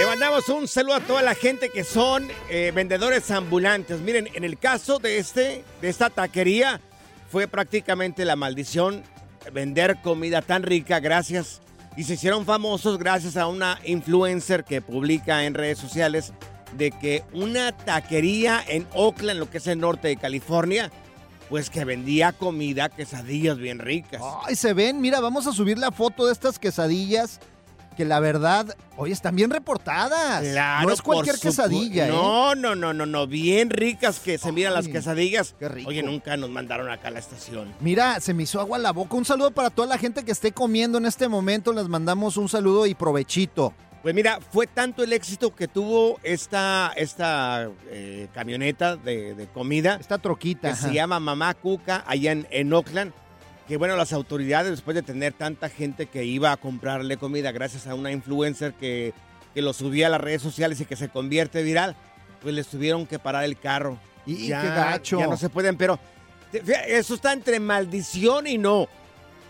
Le mandamos un saludo a toda la gente que son eh, vendedores ambulantes. Miren, en el caso de, este, de esta taquería, fue prácticamente la maldición vender comida tan rica gracias y se hicieron famosos gracias a una influencer que publica en redes sociales de que una taquería en Oakland, lo que es el norte de California, pues que vendía comida, quesadillas bien ricas. Ay, se ven, mira, vamos a subir la foto de estas quesadillas que la verdad, hoy están bien reportadas. Claro, no es cualquier quesadilla, ¿eh? No, no, no, no, no, bien ricas que se miran las quesadillas. qué rico. Oye, nunca nos mandaron acá a la estación. Mira, se me hizo agua la boca. Un saludo para toda la gente que esté comiendo en este momento. Les mandamos un saludo y provechito. Pues mira, fue tanto el éxito que tuvo esta, esta eh, camioneta de, de comida Esta troquita. que ajá. se llama Mamá Cuca allá en, en Oakland. Que bueno, las autoridades, después de tener tanta gente que iba a comprarle comida gracias a una influencer que, que lo subía a las redes sociales y que se convierte viral, pues les tuvieron que parar el carro. Y, qué gacho. Ya no se pueden, pero eso está entre maldición y no.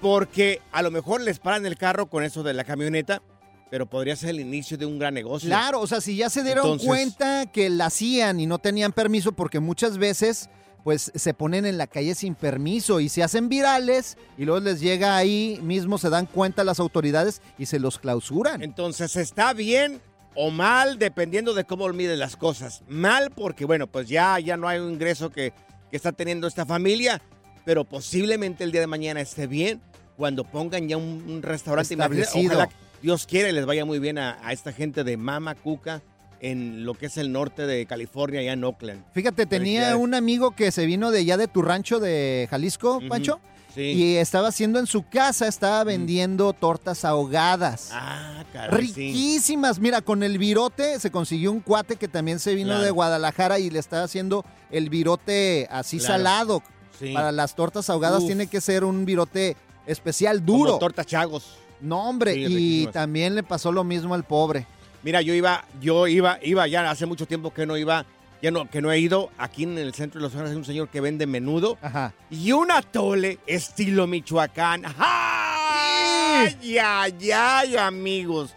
Porque a lo mejor les paran el carro con eso de la camioneta, pero podría ser el inicio de un gran negocio. Claro, o sea, si ya se dieron Entonces- cuenta que la hacían y no tenían permiso, porque muchas veces pues se ponen en la calle sin permiso y se hacen virales y luego les llega ahí mismo, se dan cuenta las autoridades y se los clausuran. Entonces, ¿está bien o mal dependiendo de cómo miden las cosas? Mal porque, bueno, pues ya, ya no hay un ingreso que, que está teniendo esta familia, pero posiblemente el día de mañana esté bien cuando pongan ya un, un restaurante Establecido. Ojalá, Dios quiere, les vaya muy bien a, a esta gente de Mama Cuca en lo que es el norte de California, allá en Oakland. Fíjate, tenía un amigo que se vino de allá de tu rancho de Jalisco. Pancho, Sí. y estaba haciendo en su casa, estaba vendiendo tortas ahogadas. Ah, caray, sí. Riquísimas. Mira, con el virote se consiguió un cuate que también se vino Claro. de Guadalajara y le estaba haciendo el virote así Claro. salado. Sí. Para las tortas ahogadas Uf. tiene que ser un virote especial, Como duro. tortas chagos. No, hombre, y riquísimas. también le pasó lo mismo al pobre. Mira, yo iba, yo iba, iba ya hace mucho tiempo que no iba, ya no, que no he ido. Aquí en el centro de Los Ángeles hay un señor que vende menudo Ajá. y un atole estilo Michoacán. ¡Ay, ay, ay, amigos!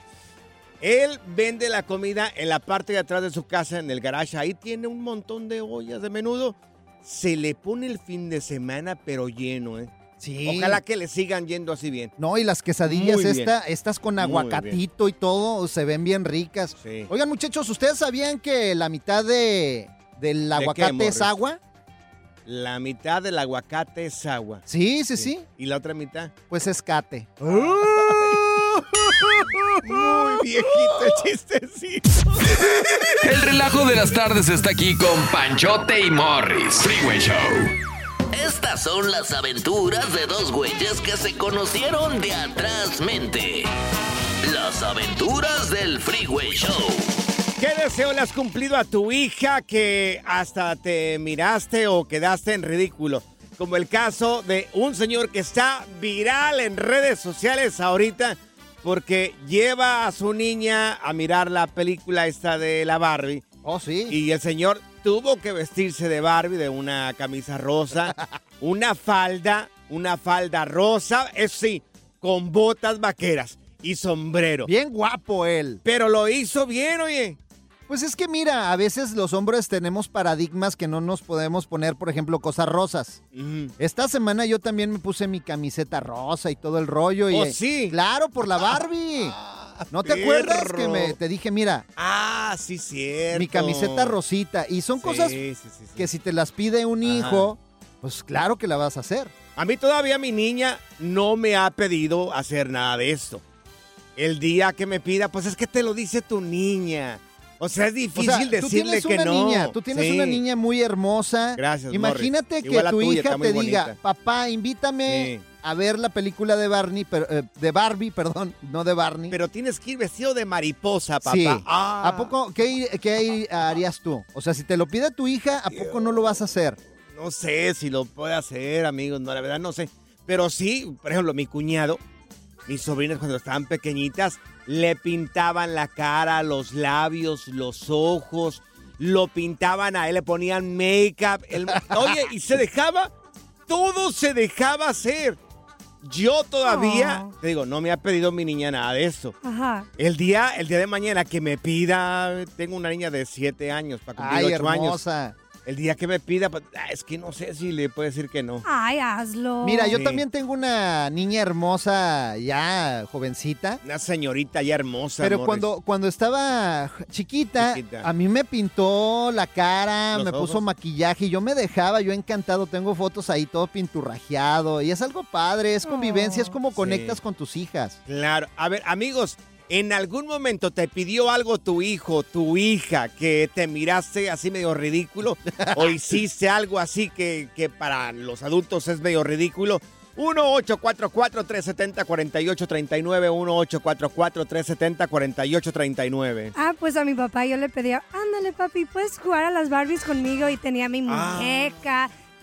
Él vende la comida en la parte de atrás de su casa, en el garage. Ahí tiene un montón de ollas de menudo. Se le pone el fin de semana, pero lleno, ¿eh? Sí. Ojalá que le sigan yendo así bien. No, y las quesadillas esta, estas con aguacatito y todo se ven bien ricas. Sí. Oigan, muchachos, ¿ustedes sabían que la mitad de, del aguacate es agua? La mitad del aguacate es agua. Sí, sí, sí. ¿Y la otra mitad? Pues es cate. Muy viejito el chistecito. El relajo de las tardes está aquí con Panchote y Morris. Freeway Show. Estas son las aventuras de dos güeyes que se conocieron de atrás mente. Las aventuras del Freeway Show. ¿Qué deseo le has cumplido a tu hija que hasta te miraste o quedaste en ridículo? Como el caso de un señor que está viral en redes sociales ahorita porque lleva a su niña a mirar la película esta de la Barbie. Oh, sí. Y el señor tuvo que vestirse de Barbie, de una camisa rosa, una falda, una falda rosa, eso sí, con botas vaqueras y sombrero. Bien guapo él. Pero lo hizo bien, oye. Pues es que mira, a veces los hombres tenemos paradigmas que no nos podemos poner, por ejemplo, cosas rosas. Esta semana yo también me puse mi camiseta rosa y todo el rollo. Y, ¿Oh, sí? Claro, por la Barbie. ¿No te acuerdas que me, te dije, mira, Ah, sí, cierto. mi camiseta rosita? Y son Sí, cosas sí, sí, sí. que si te las pide un Ajá. hijo, pues claro que la vas a hacer. A mí todavía mi niña no me ha pedido hacer nada de esto. El día que me pida, pues es que te lo dice tu niña. O sea, es O difícil sea, decirle que no. niña, tú tienes Sí. una niña muy hermosa. Gracias, Imagínate Morris. que Igual tu tuya, hija te diga, papá, invítame Sí. A ver la película de Barney, pero, eh, de Barbie, perdón, no de Barney. Pero tienes que ir vestido de mariposa, papá. Sí. Ah. ¿A poco qué, qué harías tú? O sea, si te lo pide tu hija, ¿a poco no lo vas a hacer? No sé si lo puede hacer, amigos. No, la verdad no sé. Pero sí, por ejemplo, mi cuñado, mis sobrinas cuando estaban pequeñitas, le pintaban la cara, los labios, los ojos, lo pintaban a él, le ponían make-up. el- Oye, y se dejaba, todo se dejaba hacer. Yo todavía, Oh. te digo, no me ha pedido mi niña nada de eso. Ajá. El día, el día de mañana que me pida, tengo una niña de 7 años, para cumplir Ay, 8 años. El día que me pida, pues, ah, es que no sé si le puedo decir que no. Ay, hazlo. Mira, yo Sí. también tengo una niña hermosa, ya jovencita. Una señorita ya hermosa. Pero Morris. cuando, cuando estaba chiquita, Chiquita. a mí me pintó la cara, Los me puso ojos. maquillaje y yo me dejaba, yo encantado, tengo fotos ahí todo pinturrajeado y es algo padre, es convivencia, es como Sí. conectas con tus hijas. Claro. A ver, amigos, ¿en algún momento te pidió algo tu hijo, tu hija, que te miraste así medio ridículo? ¿O hiciste algo así que, que para los adultos es medio ridículo? 1-844-370-4839, 1-844-370-4839. Ah, pues a mi papá yo le pedía, ándale papi, puedes jugar a las Barbies conmigo y tenía mi Ah.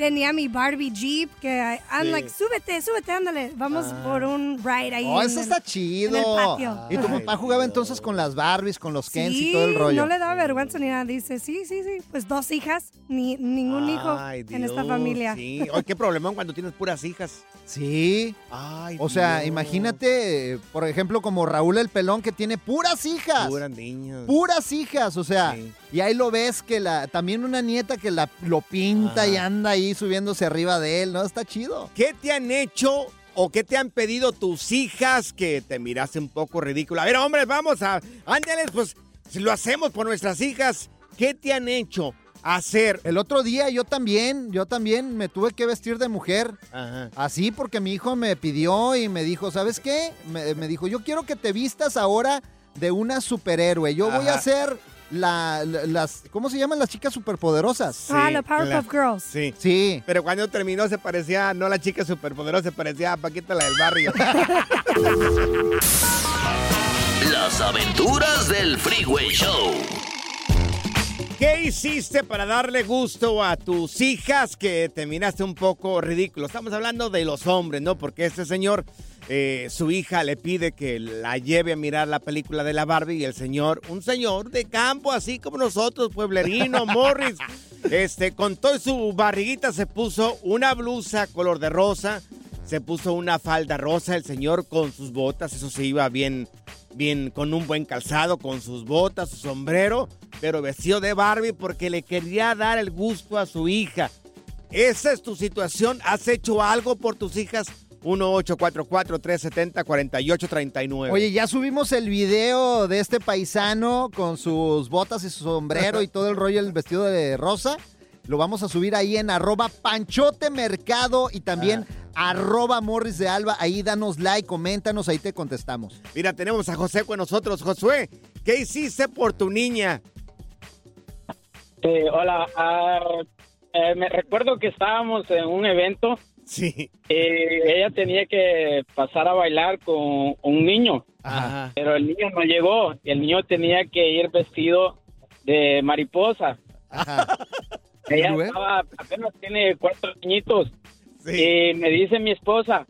Tenía mi Barbie Jeep que I'm Sí. like, súbete, súbete, ándale, vamos por un ride ahí. Oh, en eso el- está chido. en el patio. Y tu papá jugaba entonces con las Barbies, con los Kens Sí, y todo el rollo. no le da vergüenza ni nada. Dice, sí, sí, sí, pues dos hijas, ni ningún hijo Ay, en esta familia. Sí. Ay, qué problemón cuando tienes puras hijas. Sí. Ay, O sea, Dios. imagínate, por ejemplo, como Raúl el Pelón que tiene puras hijas. Puras niñas. Puras hijas, o sea, Sí. Y ahí lo ves que la también una nieta que la lo pinta y anda ahí subiéndose arriba de él, ¿no? Está chido. ¿Qué te han hecho o qué te han pedido tus hijas que te miraste un poco ridículo? A ver, hombres, vamos a. Ándales, pues, si lo hacemos por nuestras hijas, ¿qué te han hecho hacer? El otro día yo también, yo también me tuve que vestir de mujer. Ajá. Así porque mi hijo me pidió y me dijo, ¿sabes qué? Me, me dijo, yo quiero que te vistas ahora de una superhéroe. Yo voy a ser la, la- las, ¿cómo se llaman las chicas superpoderosas? ah, la Powerpuff. Girls. Sí. Sí. Pero cuando terminó se parecía, no la chica superpoderosa, se parecía a Paquita la del barrio. Las aventuras del Freeway Show. ¿Qué hiciste para darle gusto a tus hijas que te miraste un poco ridículo? Estamos hablando de los hombres, ¿no? Porque este señor, eh, su hija le pide que la lleve a mirar la película de la Barbie y el señor, un señor de campo, así como nosotros, pueblerino, Morris, este, con toda su barriguita se puso una blusa color de rosa, se puso una falda rosa, el señor con sus botas, eso se iba bien, bien, con un buen calzado, con sus botas, su sombrero, pero vestido de Barbie porque le quería dar el gusto a su hija. Esa es tu situación, ¿has hecho algo por tus hijas? 1-844-370-4839. Oye, ya subimos el video de este paisano con sus botas y su sombrero y todo el rollo, el vestido de rosa. Lo vamos a subir ahí en arroba panchote mercado y también arroba Morris de Alba. Ahí danos like, coméntanos, ahí te contestamos. Mira, tenemos a José con nosotros. Josué, ¿qué hiciste por tu niña? Eh, hola, ah, eh, me recuerdo que estábamos en un evento. Sí. Eh, ella tenía que pasar a bailar con un niño, Ajá. pero el niño no llegó el niño tenía que ir vestido de mariposa. Ajá. Ella estaba, apenas tiene cuatro añitos. Sí. Y me dice mi esposa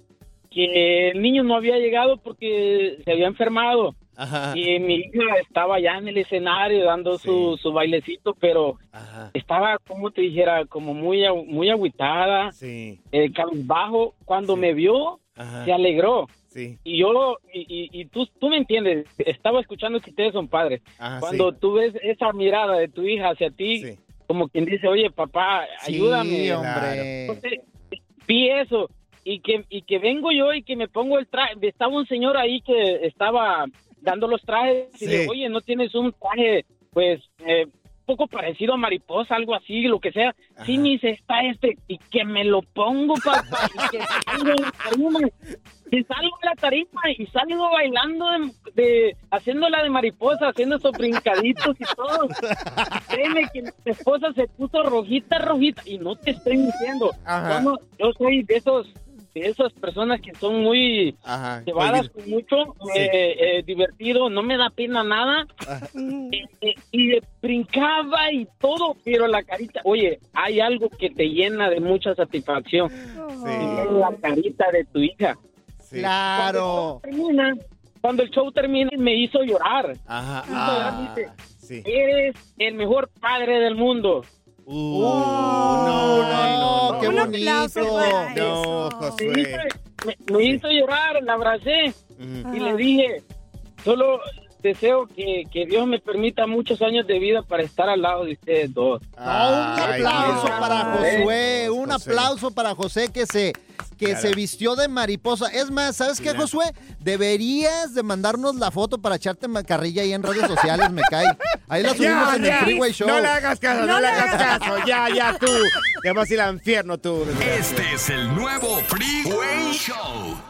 que el niño no había llegado porque se había enfermado. Ajá. Y mi hija estaba ya en el escenario dando su, Sí. su bailecito, pero Ajá. estaba, como te dijera, como muy, muy agüitada, Sí. cabizbajo. Cuando Sí. me vio, Ajá. se alegró. Sí. Y yo, y, y, y tú, tú me entiendes, estaba escuchando que ustedes son padres. Ajá, Cuando sí. tú ves esa mirada de tu hija hacia ti, Sí. como quien dice, oye, papá, ayúdame. hombre. Entonces, vi eso y que y que vengo yo y que me pongo el traje estaba un señor ahí que estaba dando los trajes y Sí. le digo, oye no tienes un traje pues eh, un poco parecido a mariposa algo así lo que sea sí Ajá. me dice está este y que me lo pongo papá y que salgo en la tarima y salgo en la tarima y salgo bailando de, de- haciéndola de mariposa haciendo esos brincaditos y todo créeme que mi esposa se puso rojita, rojita, y no te estoy diciendo. Ajá. Yo, soy de esos de esas personas que son muy Ajá. llevadas con mucho, Sí. eh, eh, divertido, no me da pena nada. Eh, eh, y brincaba y todo, pero la carita, oye, hay algo que te llena de mucha satisfacción. Sí. Es la carita de tu hija. Sí. Claro. Cuando el show termina, cuando el show termina, me hizo llorar. Ajá. Me hizo llorar, Ah, dice, sí. Eres el mejor padre del mundo. Uh, no, no, no, qué Un aplauso bonito. para No, eso. Me Josué. hizo, me- me hizo llorar, la abracé y Ajá. le dije, solo deseo que, que Dios me permita muchos años de vida para estar al lado de ustedes dos. No, un aplauso para Josué, un José. aplauso para José que se que Claro. se vistió de mariposa. Es más, ¿sabes qué, Claro. Josué? Deberías de mandarnos la foto para echarte carrilla ahí en redes sociales, me cae. Ahí la subimos en el Freeway Show. No le hagas caso, no, No le hagas caso. Ya, ya, tú. Te vas a ir al infierno, tú. Este es el nuevo Freeway Show.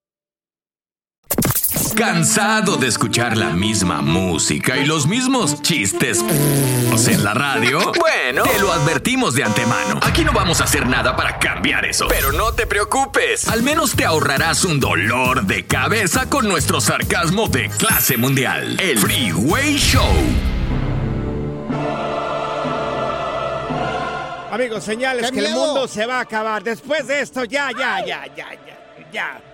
¿Cansado de escuchar la misma música y los mismos chistes en la radio? Bueno, te lo advertimos de antemano. Aquí no vamos a hacer nada para cambiar eso. Pero no te preocupes. Al menos te ahorrarás un dolor de cabeza con nuestro sarcasmo de clase mundial. El Freeway Show. Amigos, señales ¡Qué que el mundo se va a acabar. Después de esto, ya, ya, ya, ya, ya, ya.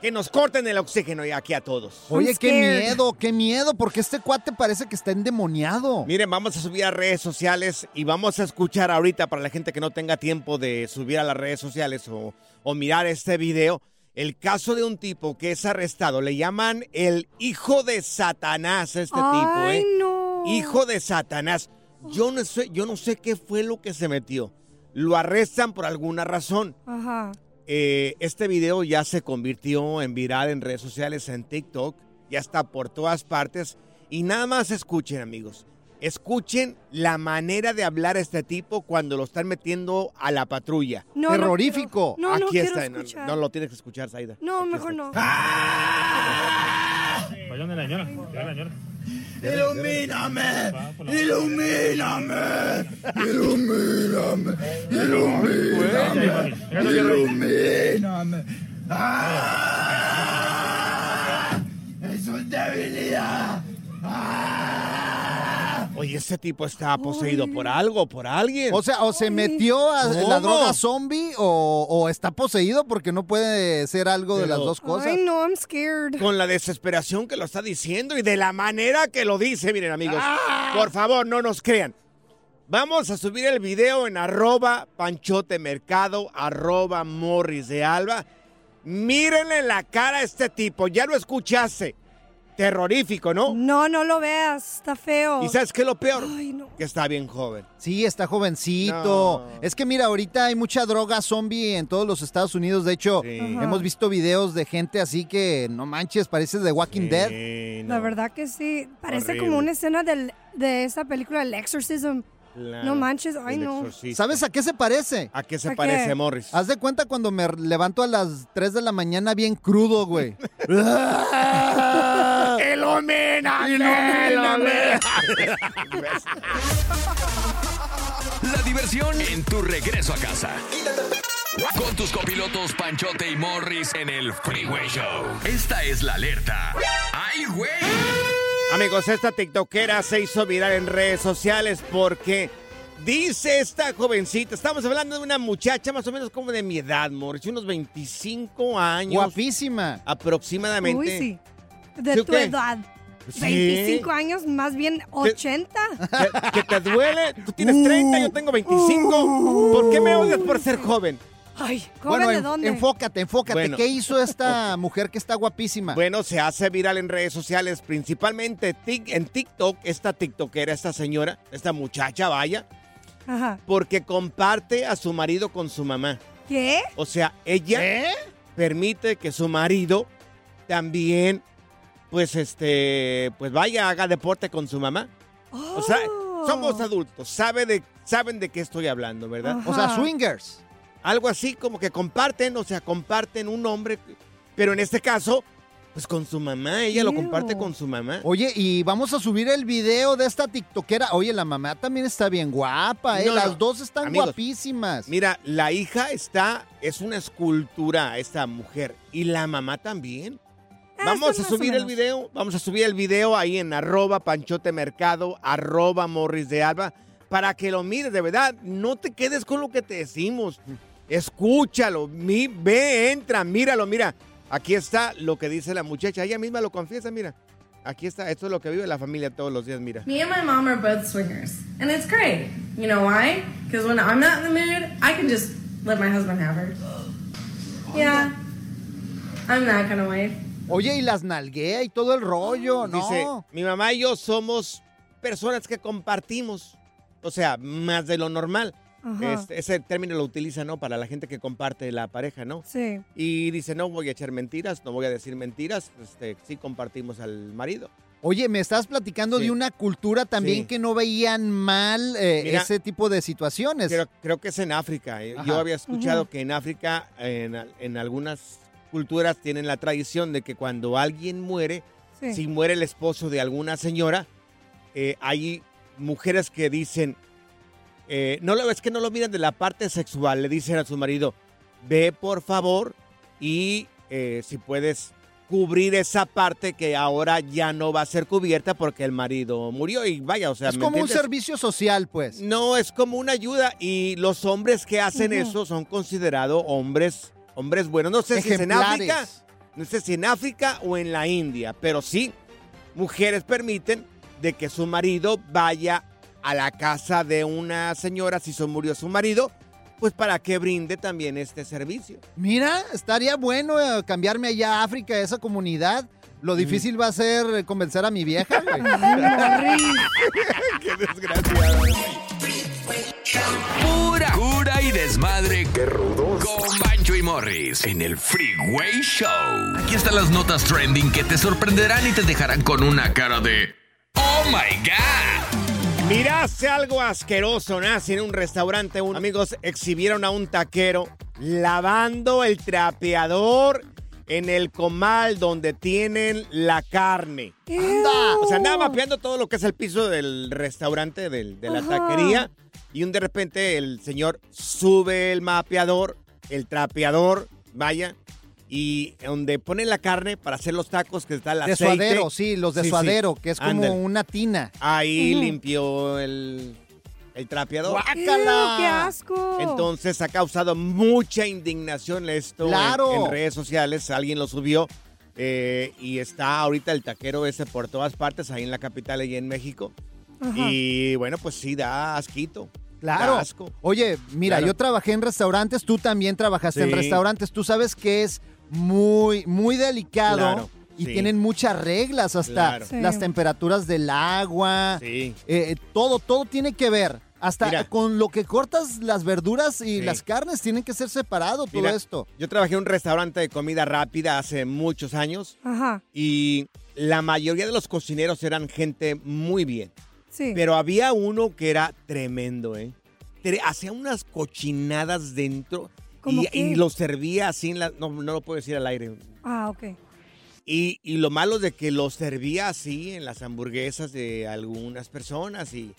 Que nos corten el oxígeno ya aquí a todos. Oye, qué miedo, qué miedo, porque este cuate parece que está endemoniado. Miren, vamos a subir a redes sociales y vamos a escuchar ahorita para la gente que no tenga tiempo de subir a las redes sociales o, o mirar este video, el caso de un tipo que es arrestado. Le llaman el hijo de Satanás a este tipo, Ay, ¿eh? no. Hijo de Satanás. Yo no sé, yo no sé qué fue lo que se metió. Lo arrestan por alguna razón. Ajá. Eh, este video ya se convirtió en viral en redes sociales, en TikTok, ya está por todas partes. Y nada más escuchen, amigos. Escuchen la manera de hablar a este tipo cuando lo están metiendo a la patrulla. No, no Terrorífico. quiero- No, no Aquí está. No, escuchar. no lo tienes que escuchar, Zaida. No, mejor no. Ilumíname, ilumíname, ilumíname, ilumíname, ilumíname. ¡Ah! Es una debilidad. Oye, ese tipo está poseído por algo, por alguien. O sea, o se metió a ¿Cómo? la droga zombie o, o está poseído porque no puede ser algo de las dos cosas. Ay, no, I'm scared. Con la desesperación que lo está diciendo y de la manera que lo dice, miren amigos, Ah. por favor no nos crean. Vamos a subir el video en arroba panchote mercado, arroba morris de alba. Mírenle la cara a este tipo, ya lo escuchaste. Terrorífico, ¿no? No, no lo veas, está feo. ¿Y sabes qué es lo peor? Ay, no. Que está bien joven. Sí, está jovencito. Es que mira, ahorita hay mucha droga zombie en todos los Estados Unidos. De hecho, Ajá. hemos visto videos de gente así que no manches, parece de Walking Dead. La verdad que sí. Parece Horrible. como una escena del, de esa película, El Exorcism. No manches, ay no. exorcista. ¿Sabes a qué se parece? ¿A qué se ¿A parece, qué? Morris? Haz de cuenta cuando me levanto a las 3 de la mañana bien crudo, güey. Ilumíname, ilumíname. La diversión en tu regreso a casa. Con tus copilotos Panchote y Morris en el Freeway Show. Esta es la alerta. ¡Ay, güey! Amigos, esta tiktokera se hizo viral en redes sociales porque dice esta jovencita, estamos hablando de una muchacha más o menos como de mi edad, Morris, unos 25 años. Guapísima. Aproximadamente. Uy, sí. De ¿Sí o tu qué? edad. Sí. 25 años, más bien 80. ¿Que, que te duele? Tú tienes 30, yo tengo 25. ¿Por qué me odias por ser joven? Ay, ¿joven Bueno, de en- dónde? enfócate, enfócate. Bueno. ¿Qué hizo esta mujer que está guapísima? Bueno, se hace viral en redes sociales, principalmente tic- en TikTok, esta tiktokera, esta señora, esta muchacha, vaya, Ajá. porque comparte a su marido con su mamá. ¿Qué? O sea, ella permite que su marido también, pues, este, pues vaya, haga deporte con su mamá. O sea, Oh. somos adultos, sabe de, saben de qué estoy hablando, ¿verdad? O sea, swingers. Algo así como que comparten, o sea, comparten un hombre, pero en este caso, pues con su mamá, ella lo comparte con su mamá. Oye, y vamos a subir el video de esta tiktokera. Oye, la mamá también está bien guapa, ¿eh? No, no. Las dos están Amigos, guapísimas. Mira, la hija está, es una escultura, esta mujer, y la mamá también. Vamos a subir el video, vamos a subir el video ahí en arroba panchote mercado, arroba morris de alba, para que lo mires, de verdad, no te quedes con lo que te decimos. Escúchalo, mi, ve, entra, míralo, mira. Aquí está lo que dice la muchacha, ella misma lo confiesa, mira. Aquí está, esto es lo que vive la familia todos los días, mira. Me and my mom are both swingers, and it's great. You know why? Because when I'm not in the mood, I can just let my husband have her. Yeah, I'm that kind of wife. Oye, y las nalguea y todo el rollo, ¿no? Dice, mi mamá y yo somos personas que compartimos, o sea, más de lo normal. Este, ese término lo utiliza, ¿no? Para la gente que comparte la pareja, ¿no? Sí. Y dice, no voy a echar mentiras, no voy a decir mentiras, este, sí compartimos al marido. Oye, me estás platicando Sí. de una cultura también Sí. que no veían mal eh, Mira, ese tipo de situaciones. Creo, creo que es en África. eh. Ajá. Yo había escuchado que en África, en, en algunas culturas, tienen la tradición de que cuando alguien muere, Sí. si muere el esposo de alguna señora, eh, hay mujeres que dicen, eh, no lo es que no lo miran de la parte sexual, le dicen a su marido, ve por favor y eh, si puedes cubrir esa parte que ahora ya no va a ser cubierta porque el marido murió y vaya, o sea, es ¿me como un servicio social, pues. No, es como una ayuda y los hombres que hacen eso son considerados hombres, hombres buenos. No sé si es en. África, no sé si en África o en la India, pero sí, mujeres permiten de que su marido vaya a la casa de una señora si se murió su marido, pues para que brinde también este servicio. Mira, estaría bueno eh, cambiarme allá a África, a esa comunidad. Lo difícil va a ser convencer a mi vieja, güey. Qué desgraciado. Pura cura y desmadre. ¡Qué rudos! Con Bancho y Morris en el Freeway Show. Aquí están las notas trending que te sorprenderán y te dejarán con una cara de. ¡Oh my God! Miraste algo asqueroso, nace en un restaurante. Un, amigos exhibieron a un taquero lavando el trapeador en el comal donde tienen la carne. Anda. O sea, andaba mapeando todo lo que es el piso del restaurante, del- de la Ajá. taquería. Y un de repente el señor sube el mapeador, el trapeador, vaya, y donde pone la carne para hacer los tacos, que está el De aceite. suadero, sí, los de Sí, sí. suadero, que es como una tina. Ahí limpió el, el trapeador. ¡Guácala! ¡Qué asco! Entonces ha causado mucha indignación esto en- ¡Claro! en, redes sociales. Alguien lo subió eh, y está ahorita el taquero ese por todas partes, ahí en la capital y en México. Ajá. Y bueno, pues sí, da asquito. Claro. Da asco. Oye, mira, Claro. yo trabajé en restaurantes, tú también trabajaste en restaurantes. Tú sabes que es muy, muy delicado Claro, y sí. tienen muchas reglas, hasta Claro. Sí. las temperaturas del agua. Sí. eh, todo, todo tiene que ver. Hasta Mira. con lo que cortas las verduras y Sí. las carnes tienen que ser separado todo Mira, esto. Yo trabajé en un restaurante de comida rápida hace muchos años Ajá. y la mayoría de los cocineros eran gente muy bien. Sí. Pero había uno que era tremendo, ¿eh? Hacía unas cochinadas dentro ¿Cómo y, qué? y lo servía así en la... No, no lo puedo decir al aire. Ah, ok. Y, y lo malo de que lo servía así en las hamburguesas de algunas personas y...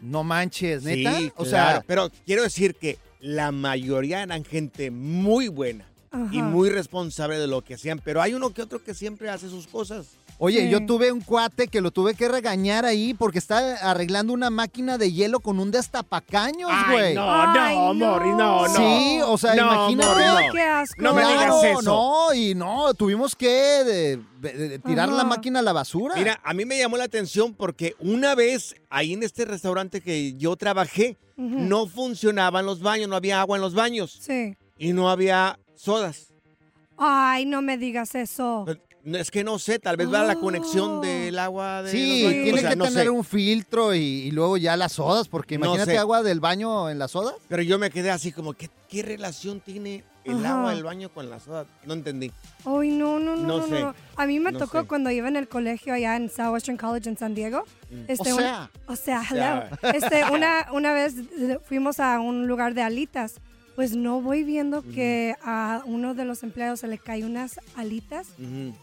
No manches, ¿neta? Sí, o claro, sea, pero quiero decir que la mayoría eran gente muy buena y muy responsable de lo que hacían, pero hay uno que otro que siempre hace sus cosas. Oye, Sí. yo tuve un cuate que lo tuve que regañar ahí porque está arreglando una máquina de hielo con un destapacaños, güey. no, Ay, no, no. Mori, no, no. Sí, o sea, No, imagínate. Mori, Ay, qué asco. No me Claro, digas eso. No, y no, tuvimos que de- de- de tirar Ajá. la máquina a la basura. Mira, a mí me llamó la atención porque una vez ahí en este restaurante que yo trabajé, Ujú. no funcionaban los baños, no había agua en los baños Sí. y no había sodas. Ay, no me digas eso. Es que no sé, tal vez va la Oh. conexión del agua de sí, los tiene O sea, que no tener sé. un filtro y, y luego ya las sodas, porque No imagínate sé. agua del baño en las sodas. Pero yo me quedé así como, ¿qué, qué relación tiene el Ajá. agua del baño con la soda? No entendí. Ay, no, no, no, No no, sé. no. A mí me No tocó sé. cuando iba en el colegio allá en Southwestern College en San Diego. Este, O sea. o sea, O sea. hello. Este, una, una vez fuimos a un lugar de alitas. Pues no voy viendo que a uno de los empleados se le cae unas alitas.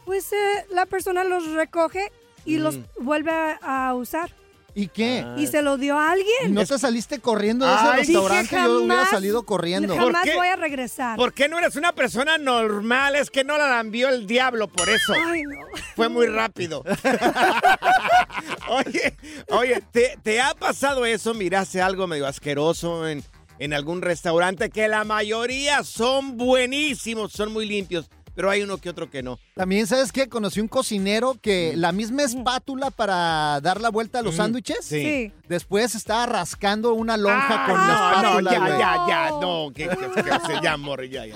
Pues eh, la persona los recoge y los vuelve a, a usar. ¿Y qué? Ah. Y se lo dio a ¿Y alguien. no te saliste corriendo de ese Ay, restaurante? yo hubiera jamás- salido corriendo. ¿Por Jamás qué? voy a regresar. ¿Por qué no eres una persona normal? Es que no la lambió el diablo por eso. Ay, no. Fue muy rápido. oye, oye, ¿te, te ha pasado eso? Miraste algo medio asqueroso en, en algún restaurante que la mayoría son buenísimos, son muy limpios, pero hay uno que otro que no. También, ¿sabes qué? Conocí un cocinero que la misma espátula para dar la vuelta a los sándwiches, sí. Sí. después estaba rascando una lonja Ah, con la no, espátula, no, ya, ya, ya, no, que, que, que se morre, ya, ya.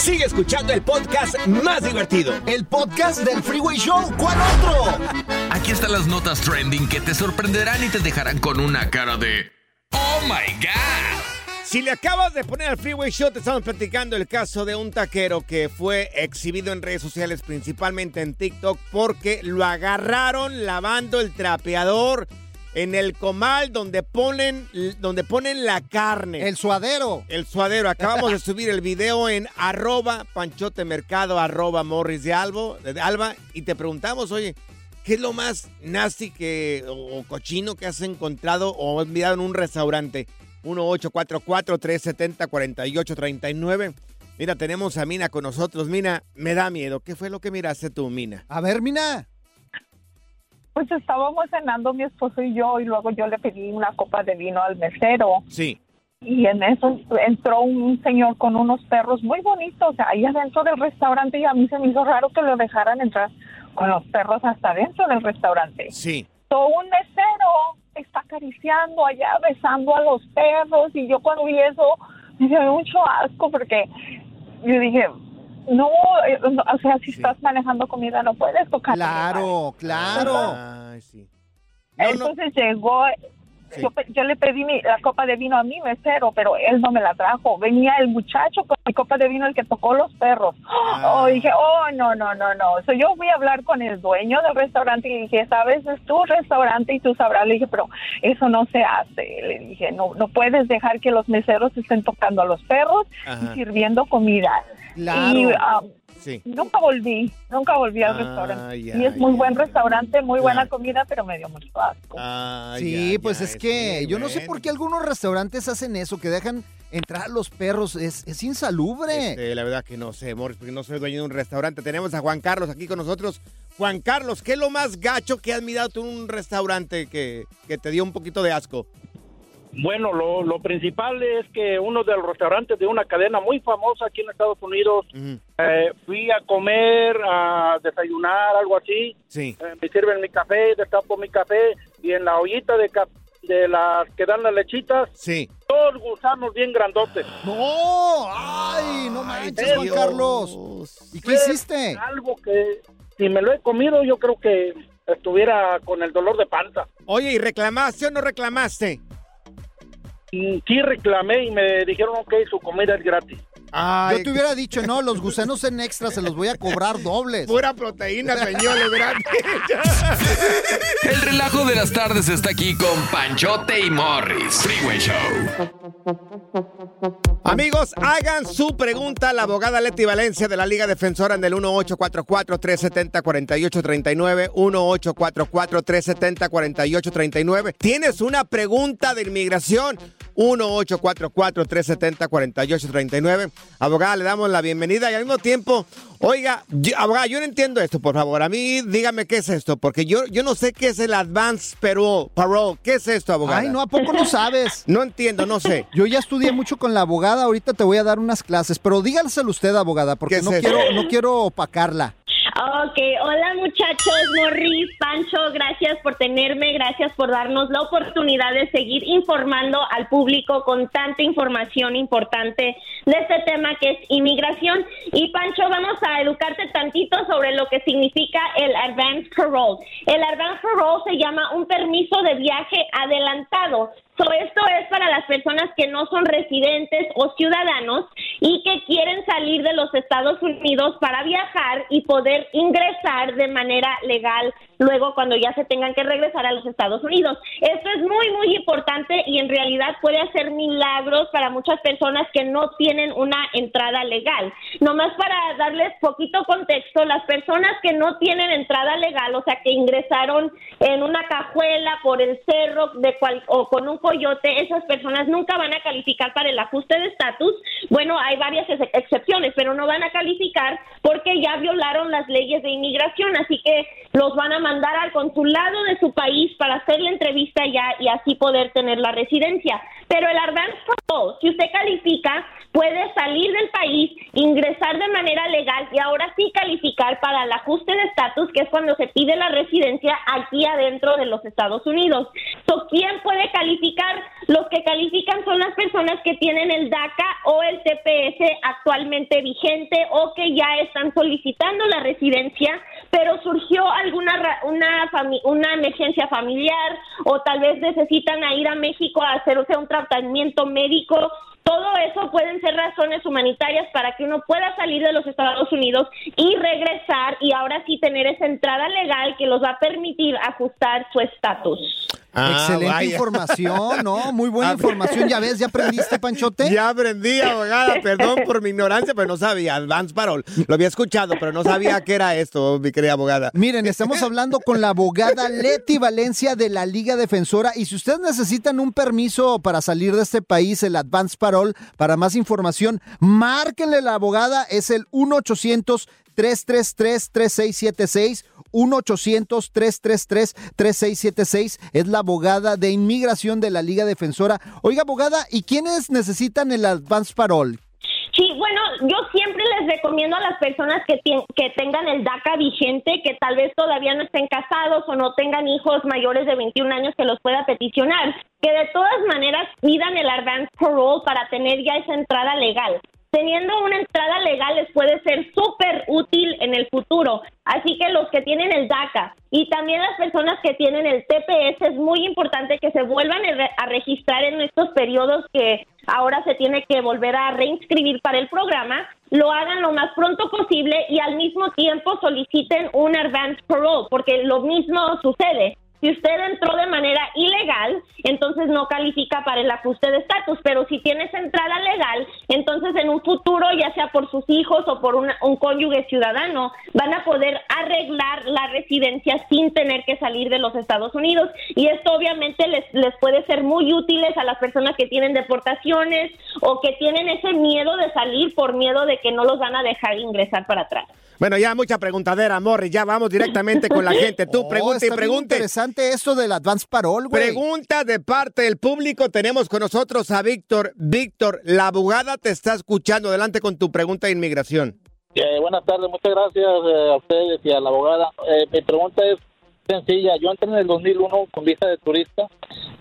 Sigue escuchando el podcast más divertido. El podcast del Freeway Show. ¿Cuál otro? Aquí están las notas trending que te sorprenderán y te dejarán con una cara de ¡Oh my God! Si le acabas de poner al Freeway Show, te estamos platicando el caso de un taquero que fue exhibido en redes sociales, principalmente en TikTok, porque lo agarraron lavando el trapeador en el comal donde ponen, donde ponen la carne. El suadero. El suadero. Acabamos de subir el video en arroba panchotemercado, arroba morris de, Albo, de Alba, y te preguntamos, oye, ¿qué es lo más nasty que, o, o cochino que has encontrado o has mirado en un restaurante? 1844-370-4839. Mira, tenemos a Mina con nosotros. Mina, me da miedo. ¿Qué fue lo que miraste tú, Mina? A ver, Mina. Pues estábamos cenando mi esposo y yo y luego yo le pedí una copa de vino al mesero Sí. y en eso entró un señor con unos perros muy bonitos ahí adentro del restaurante y a mí se me hizo raro que lo dejaran entrar con los perros hasta adentro del restaurante. Sí. So, un mesero está acariciando allá, besando a los perros y yo cuando vi eso me dio mucho asco porque yo dije, no, eh, no, o sea, si estás manejando comida no puedes tocar. Claro, claro. Ay, sí. Entonces llegó, yo, pe- yo le pedí mi- la copa de vino a mi mesero, pero él no me la trajo. Venía el muchacho con mi copa de vino, el que tocó los perros. Oh, dije, oh, no, no, no, no. So, yo fui a hablar con el dueño del restaurante y dije, sabes, es tu restaurante y tú sabrás. Le dije, pero eso no se hace. Le dije, no, no puedes dejar que los meseros estén tocando a los perros Ajá. y sirviendo comida. Claro. Y, ah, Sí. Nunca volví, nunca volví al Ah, restaurante. ya, y es muy ya, buen restaurante, muy buena comida, pero me dio mucho asco. Ah, Sí, ya, pues ya, es que yo no sé por qué algunos restaurantes hacen eso, que dejan entrar a los perros. Es, es insalubre. Este, la verdad que no sé, Morris, porque no soy dueño de un restaurante. Tenemos a Juan Carlos aquí con nosotros. Juan Carlos, ¿qué es lo más gacho que has mirado tú en un restaurante que, que te dio un poquito de asco? Bueno, lo, lo principal es que uno de los restaurantes de una cadena muy famosa aquí en Estados Unidos, eh, fui a comer, a desayunar, algo así. Sí. Eh, me sirven mi café, destapo mi café y en la ollita de, las que dan las lechitas, Sí. todos gusanos bien grandotes. ¡No! ¡Ay, no manches, Juan. Carlos! ¿Y qué hiciste? Algo que si me lo he comido yo creo que estuviera con el dolor de panza. Oye, ¿y reclamaste o no reclamaste? Mm, Sí reclamé y me dijeron, ok, su comida es gratis. Yo te hubiera dicho, no, los gusanos en extra se los voy a cobrar dobles. Pura proteína, señor, es gratis. El relajo de las tardes está aquí con Panchote y Morris. Freeway Show. Amigos, hagan su pregunta a la abogada Leti Valencia de la Liga Defensora en el 1844-370-4839. 1844-370-4839. ¿Tienes una pregunta de inmigración? 1844-370-4839. Abogada, le damos la bienvenida y al mismo tiempo, oiga, yo- abogada, yo no entiendo esto, por favor. A mí, dígame qué es esto, porque yo, yo no sé qué es el Advance Parole. parole. ¿Qué es esto, abogada? Ay, no, ¿a poco no sabes? No entiendo, no sé. Yo ya estudié mucho con la abogada, ahorita te voy a dar unas clases, pero dígaselo usted, abogada, porque ¿Qué es no quiero, no quiero opacarla. Ok, hola muchachos, Morris, Pancho, gracias por tenerme, gracias por darnos la oportunidad de seguir informando al público con tanta información importante de este tema que es inmigración. Y Pancho, vamos a educarte tantito sobre lo que significa el Advance Parole. El Advance Parole se llama un permiso de viaje adelantado. So, esto es para las personas que no son residentes o ciudadanos y que quieren salir de los Estados Unidos para viajar y poder ingresar de manera legal luego cuando ya se tengan que regresar a los Estados Unidos. Esto es muy, muy importante y en realidad puede hacer milagros para muchas personas que no tienen una entrada legal. Nomás para darles poquito contexto, las personas que no tienen entrada legal, o sea, que ingresaron en una cajuela por el cerro de cual, o con un coyote, esas personas nunca van a calificar para el ajuste de estatus. Bueno, hay varias ex- excepciones pero no van a calificar porque ya violaron las leyes de inmigración, así que los van a mandar al consulado de su país para hacer la entrevista ya y así poder tener la residencia. Pero el Parole, si usted califica, puede salir del país, ingresar de manera legal y ahora sí calificar para el ajuste de estatus, que es cuando se pide la residencia aquí adentro de los Estados Unidos. So, ¿Quién puede calificar? Los que califican son las personas que tienen el DACA o el TPS actualmente vigente o que ya están solicitando la residencia, pero surgió alguna una, una emergencia familiar o tal vez necesitan ir a México a hacerse un tratamiento médico todo eso pueden ser razones humanitarias para que uno pueda salir de los Estados Unidos y regresar y ahora sí tener esa entrada legal que los va a permitir ajustar su estatus. Excelente Ah, vaya. información, ¿no? Muy buena información. Ya ves, ya aprendiste, Panchote. Ya aprendí, abogada. Perdón por mi ignorancia, pero no sabía. Advance Parole. Lo había escuchado, pero no sabía qué era esto, mi querida abogada. Miren, estamos hablando con la abogada Leti Valencia de la Liga Defensora y si ustedes necesitan un permiso para salir de este país, el Advance Para más información, márquenle la abogada, es el 1-800-333-3676. 1-800-333-3676 es la abogada de inmigración de la Liga Defensora. Oiga, abogada, ¿y quiénes necesitan el Advance Parole? Sí, bueno, yo siempre les recomiendo a las personas que, que tengan el DACA vigente, que tal vez todavía no estén casados o no tengan hijos mayores de 21 años que los pueda peticionar, que de todas maneras pidan el advance parole para tener ya esa entrada legal. Teniendo una entrada legal les puede ser súper útil en el futuro. Así que los que tienen el DACA y también las personas que tienen el TPS es muy importante que se vuelvan a re- a registrar en estos periodos que ahora se tiene que volver a reinscribir para el programa, lo hagan lo más pronto posible y al mismo tiempo soliciten un advance parole, porque lo mismo sucede. Si usted entró de manera ilegal, entonces no califica para el ajuste de estatus, pero si tienes entrada legal, entonces en un futuro, ya sea por sus hijos o por una- un cónyuge ciudadano, van a poder arreglar la residencia sin tener que salir de los Estados Unidos. Y esto obviamente les, les puede ser muy útiles a las personas que tienen deportaciones o que tienen ese miedo de salir por miedo de que no los van a dejar ingresar para atrás. Bueno, ya mucha preguntadera, Morris. Ya vamos directamente con la gente. Tú Oh, pregunta y está interesante esto del Advance Parole, güey. Pregunta de parte del público. Tenemos con nosotros a Víctor. Víctor, la abogada te está escuchando. Adelante con tu pregunta de inmigración. Eh, buenas tardes, muchas gracias eh, a ustedes y a la abogada. Eh, mi pregunta es sencilla. Yo entré en el 2001 con visa de turista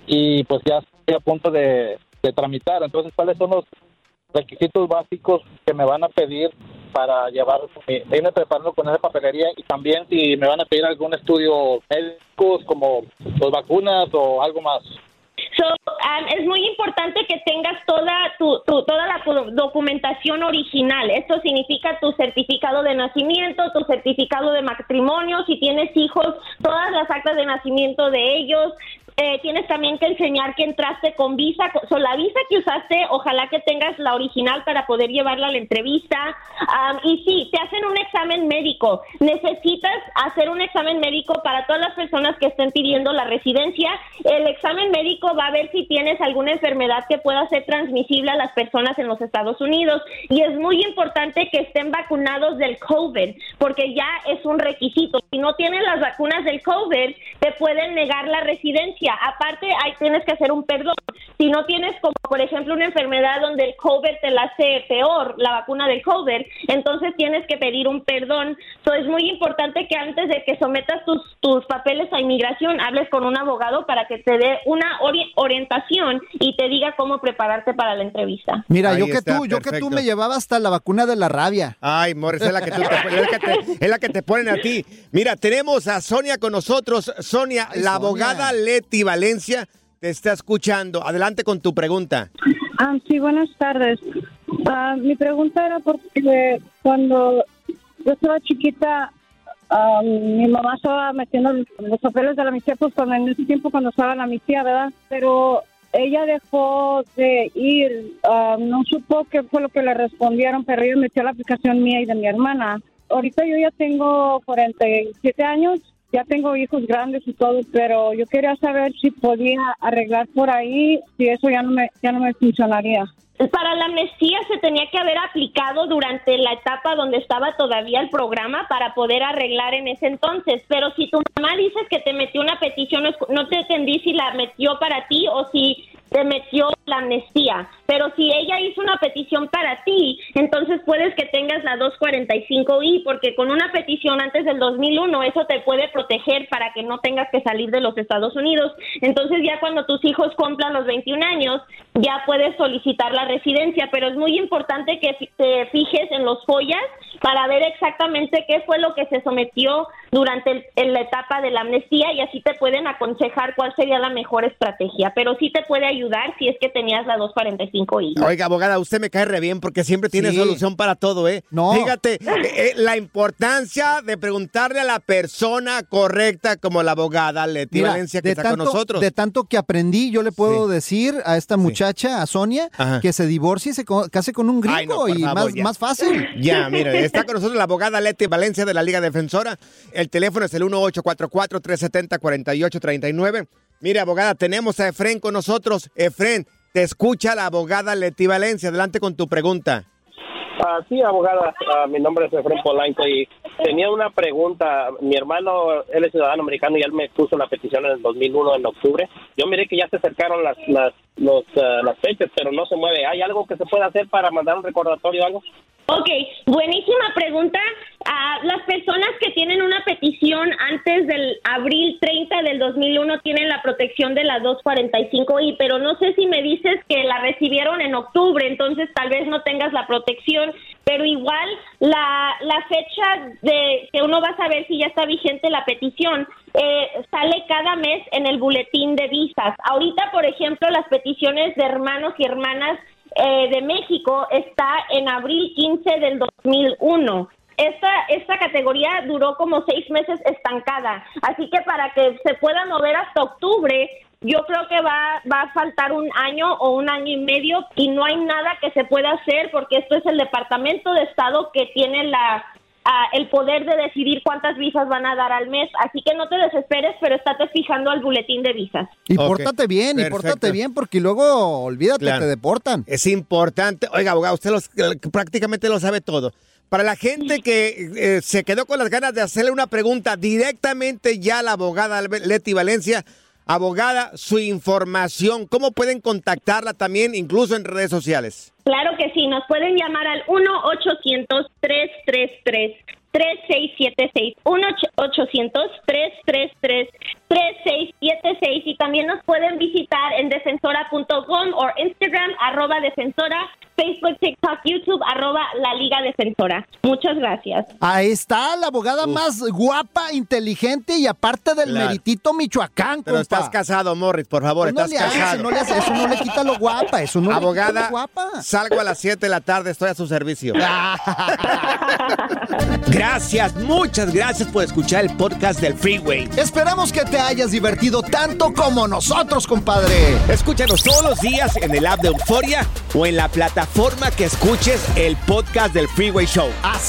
y pues ya estoy a punto de, de tramitar. Entonces, ¿cuáles son los requisitos básicos que me van a pedir para llevar, mi- irme preparando con esa papelería y también si me van a pedir algún estudio médicos como pues, vacunas o algo más? So, um, es muy importante que tengas toda tu, tu- toda la cu- documentación original. Esto significa tu certificado de nacimiento, tu certificado de matrimonio, si tienes hijos, todas las actas de nacimiento de ellos. Eh, tienes también que enseñar que entraste con visa. So, la visa que usaste, ojalá que tengas la original para poder llevarla a la entrevista. Um, y sí, te hacen un examen médico. Necesitas hacer un examen médico para todas las personas que estén pidiendo la residencia. El examen médico va a ver si tienes alguna enfermedad que pueda ser transmisible a las personas en los Estados Unidos. Y es muy importante que estén vacunados del COVID, porque ya es un requisito. Si no tienen las vacunas del COVID, te pueden negar la residencia. Aparte, ahí tienes que hacer un perdón. Si no tienes, como por ejemplo, una enfermedad donde el COVID te la hace peor, la vacuna del COVID, entonces tienes que pedir un perdón. So, es muy importante que antes de que sometas tus, tus papeles a inmigración, hables con un abogado para que te dé una ori- orientación y te diga cómo prepararte para la entrevista. Mira, Ahí yo que tú, yo que tú me llevaba hasta la vacuna de la rabia. Ay, Morris, es la que, tú te, es la que te- es la que te ponen a ti. Mira, tenemos a Sonia con nosotros. Sonia, Ay, la Sonia. abogada Valencia te está escuchando. Adelante con tu pregunta. Ah, sí, buenas tardes. Ah, mi pregunta era porque cuando yo estaba chiquita, ah, mi mamá estaba metiendo los papeles de la amnistía, pues cuando, en ese tiempo cuando estaba la amnistía, ¿verdad? Pero ella dejó de ir, ah, no supo qué fue lo que le respondieron, pero ella metió la aplicación mía y de mi hermana. Ahorita yo ya tengo 47 años ya tengo hijos grandes y todo, pero yo quería saber si podía arreglar por ahí, si eso ya no me, ya no me funcionaría. Para la amnistía se tenía que haber aplicado durante la etapa donde estaba todavía el programa para poder arreglar en ese entonces. Pero si tu mamá dices que te metió una petición, no te entendí si la metió para ti o si te metió la amnistía. Pero si ella hizo una petición para ti, entonces puedes que tengas la 245I, porque con una petición antes del 2001 eso te puede proteger para que no tengas que salir de los Estados Unidos. Entonces ya cuando tus hijos cumplan los 21 años, ya puedes solicitar la residencia, pero es muy importante que te fijes en los follas para ver exactamente qué fue lo que se sometió durante el- en la etapa de la amnistía y así te pueden aconsejar cuál sería la mejor estrategia, pero sí te puede ayudar si es que tenías la 245I. Oiga, abogada, usted me cae re bien porque siempre tiene Sí. solución para todo, ¿eh? No. Fíjate, eh, eh, la importancia de preguntarle a la persona correcta como la abogada Leti Mira, Valencia que está tanto, con nosotros. De tanto que aprendí, yo le puedo decir a esta muchacha, a Sonia, Ajá. que se divorcie y se case con un gringo Ay, no, por y favor, más, más fácil. Ya, mira, está con nosotros la abogada Leti Valencia de la Liga Defensora. El teléfono es el 1844-370-4839. Mire, abogada, tenemos a Efren con nosotros. Efren, te escucha la abogada Leti Valencia. Adelante con tu pregunta. Ah, sí, abogada, Ah, mi nombre es Efraín Polanco y tenía una pregunta. Mi hermano, él es ciudadano americano y él me puso la petición en el 2001, en octubre. Yo miré que ya se acercaron las las, los, ah, las fechas, pero no se mueve. ¿Hay algo que se pueda hacer para mandar un recordatorio o algo? Ok, buenísima pregunta. Ah, las personas que tienen una petición antes del abril 30 del 2001 tienen protección de la 245I, pero no sé si me dices que la recibieron en octubre, entonces tal vez no tengas la protección, pero igual la, la fecha de que uno va a saber si ya está vigente la petición eh, sale cada mes en el boletín de visas. Ahorita, por ejemplo, las peticiones de hermanos y hermanas eh, de México está en abril 15 del 2001. Esta, esta categoría duró como seis meses estancada, así que para que se pueda mover hasta octubre, yo creo que va, va a faltar un año o un año y medio y no hay nada que se pueda hacer porque esto es el Departamento de Estado que tiene la, ah, el poder de decidir cuántas visas van a dar al mes, así que no te desesperes, pero estate fijando al boletín de visas. Y pórtate bien, y perfecto. pórtate bien, porque luego, olvídate, Claro. te deportan. Es importante. Oiga, abogado, usted los- prácticamente lo sabe todo. Para la gente que eh, se quedó con las ganas de hacerle una pregunta directamente ya a la abogada Leti Valencia, abogada, su información, ¿cómo pueden contactarla también, incluso en redes sociales? Claro que sí, nos pueden llamar al 1-800-333-3676. 1-800-333-3676 y también nos pueden visitar en defensora.com o Instagram, arroba defensora, Facebook, TikTok, YouTube, arroba la Defensora. Muchas gracias. Ahí está, la abogada más guapa, inteligente y aparte del Claro. meritito Michoacán, Pero compa. estás casado, Morris, por favor, Pues no estás le hace, casado. no le hace, eso no le quita lo guapa, eso no le quita Abogada, lo guapa. salgo a las 7 de la tarde, estoy a su servicio. gracias, muchas gracias por escuchar el podcast del Freeway. Esperamos que te hayas divertido tanto como nosotros, compadre. Escúchanos todos los días en el app de Euforia o en la plataforma que escuches el podcast del Freeway Show. Así